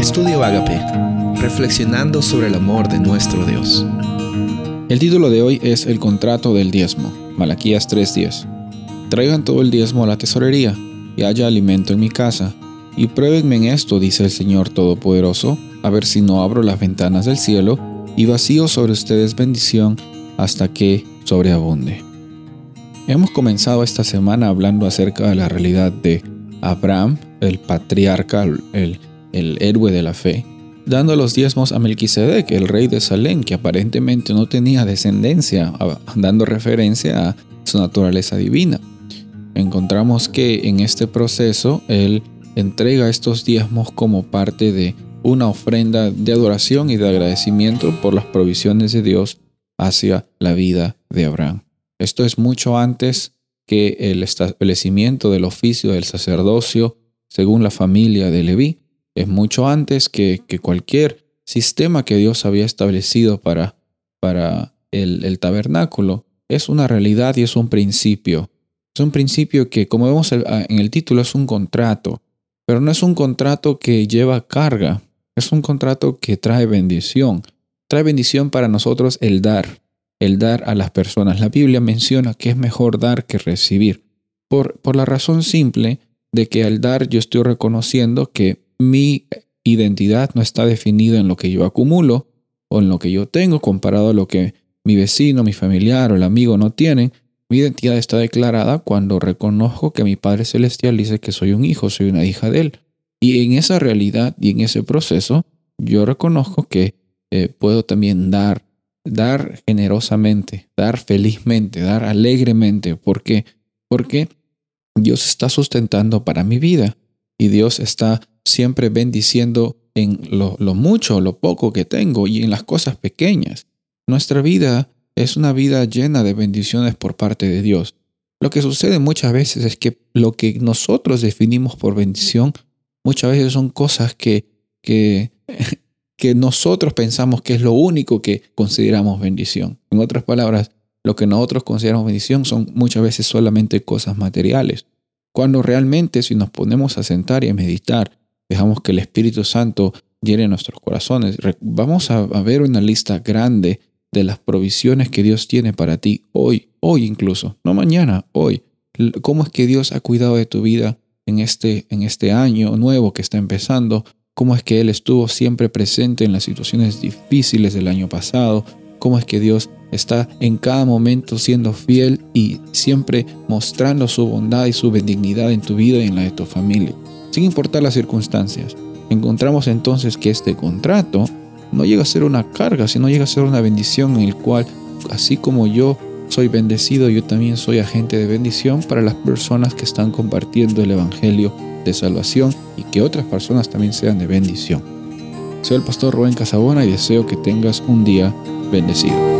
Estudio Agape, reflexionando sobre el amor de nuestro Dios. El título de hoy es El contrato del diezmo, Malaquías 3:10. Traigan todo el diezmo a la tesorería, y haya alimento en mi casa, y pruébenme en esto, dice el Señor Todopoderoso, a ver si no abro las ventanas del cielo y vacío sobre ustedes bendición hasta que sobreabunde. Hemos comenzado esta semana hablando acerca de la realidad de Abraham, el patriarca, el, el héroe de la fe, dando los diezmos a Melquisedec, el rey de Salem, que aparentemente no tenía descendencia, dando referencia a su naturaleza divina. Encontramos que en este proceso él entrega estos diezmos como parte de una ofrenda de adoración y de agradecimiento por las provisiones de Dios hacia la vida de Abraham. Esto es mucho antes que el establecimiento del oficio del sacerdocio según la familia de Leví. Es mucho antes que, cualquier sistema que Dios había establecido para, para el, el tabernáculo. Es una realidad y es un principio. Es un principio que, como vemos en el título, es un contrato, pero no es un contrato que lleva carga, es un contrato que trae bendición. Trae bendición para nosotros el dar, el dar a las personas. La Biblia menciona que es mejor dar que recibir, por, por la razón simple de que al dar yo estoy reconociendo que mi identidad no está definida en lo que yo acumulo o en lo que yo tengo comparado a lo que mi vecino, mi familiar o el amigo no tienen. Mi identidad está declarada cuando reconozco que mi Padre Celestial dice que soy un hijo, soy una hija de Él. Y en esa realidad y en ese proceso, yo reconozco que eh, puedo también dar, dar generosamente, dar felizmente, dar alegremente. ¿Por qué? Porque Dios está sustentando para mi vida y Dios está siempre bendiciendo en lo, lo mucho lo poco que tengo y en las cosas pequeñas. Nuestra vida es una vida llena de bendiciones por parte de Dios. Lo que sucede muchas veces es que lo que nosotros definimos por bendición muchas veces son cosas que, que, que nosotros pensamos que es lo único que consideramos bendición. En otras palabras, lo que nosotros consideramos bendición son muchas veces solamente cosas materiales. Cuando realmente si nos ponemos a sentar y a meditar, dejamos que el Espíritu Santo llene nuestros corazones, vamos a, ver una lista grande de las provisiones que Dios tiene para ti hoy, hoy incluso, no mañana, hoy. Cómo es que Dios ha cuidado de tu vida en este, en este año nuevo que está empezando, cómo es que Él estuvo siempre presente en las situaciones difíciles del año pasado, cómo es que Dios está en cada momento siendo fiel y siempre mostrando su bondad y su benignidad en tu vida y en la de tu familia, sin importar las circunstancias. Encontramos entonces que este contrato no llega a ser una carga, sino llega a ser una bendición en el cual, así como yo soy bendecido, yo también soy agente de bendición para las personas que están compartiendo el Evangelio de salvación y que otras personas también sean de bendición. Soy el pastor Rubén Casabona y deseo que tengas un día bendecido.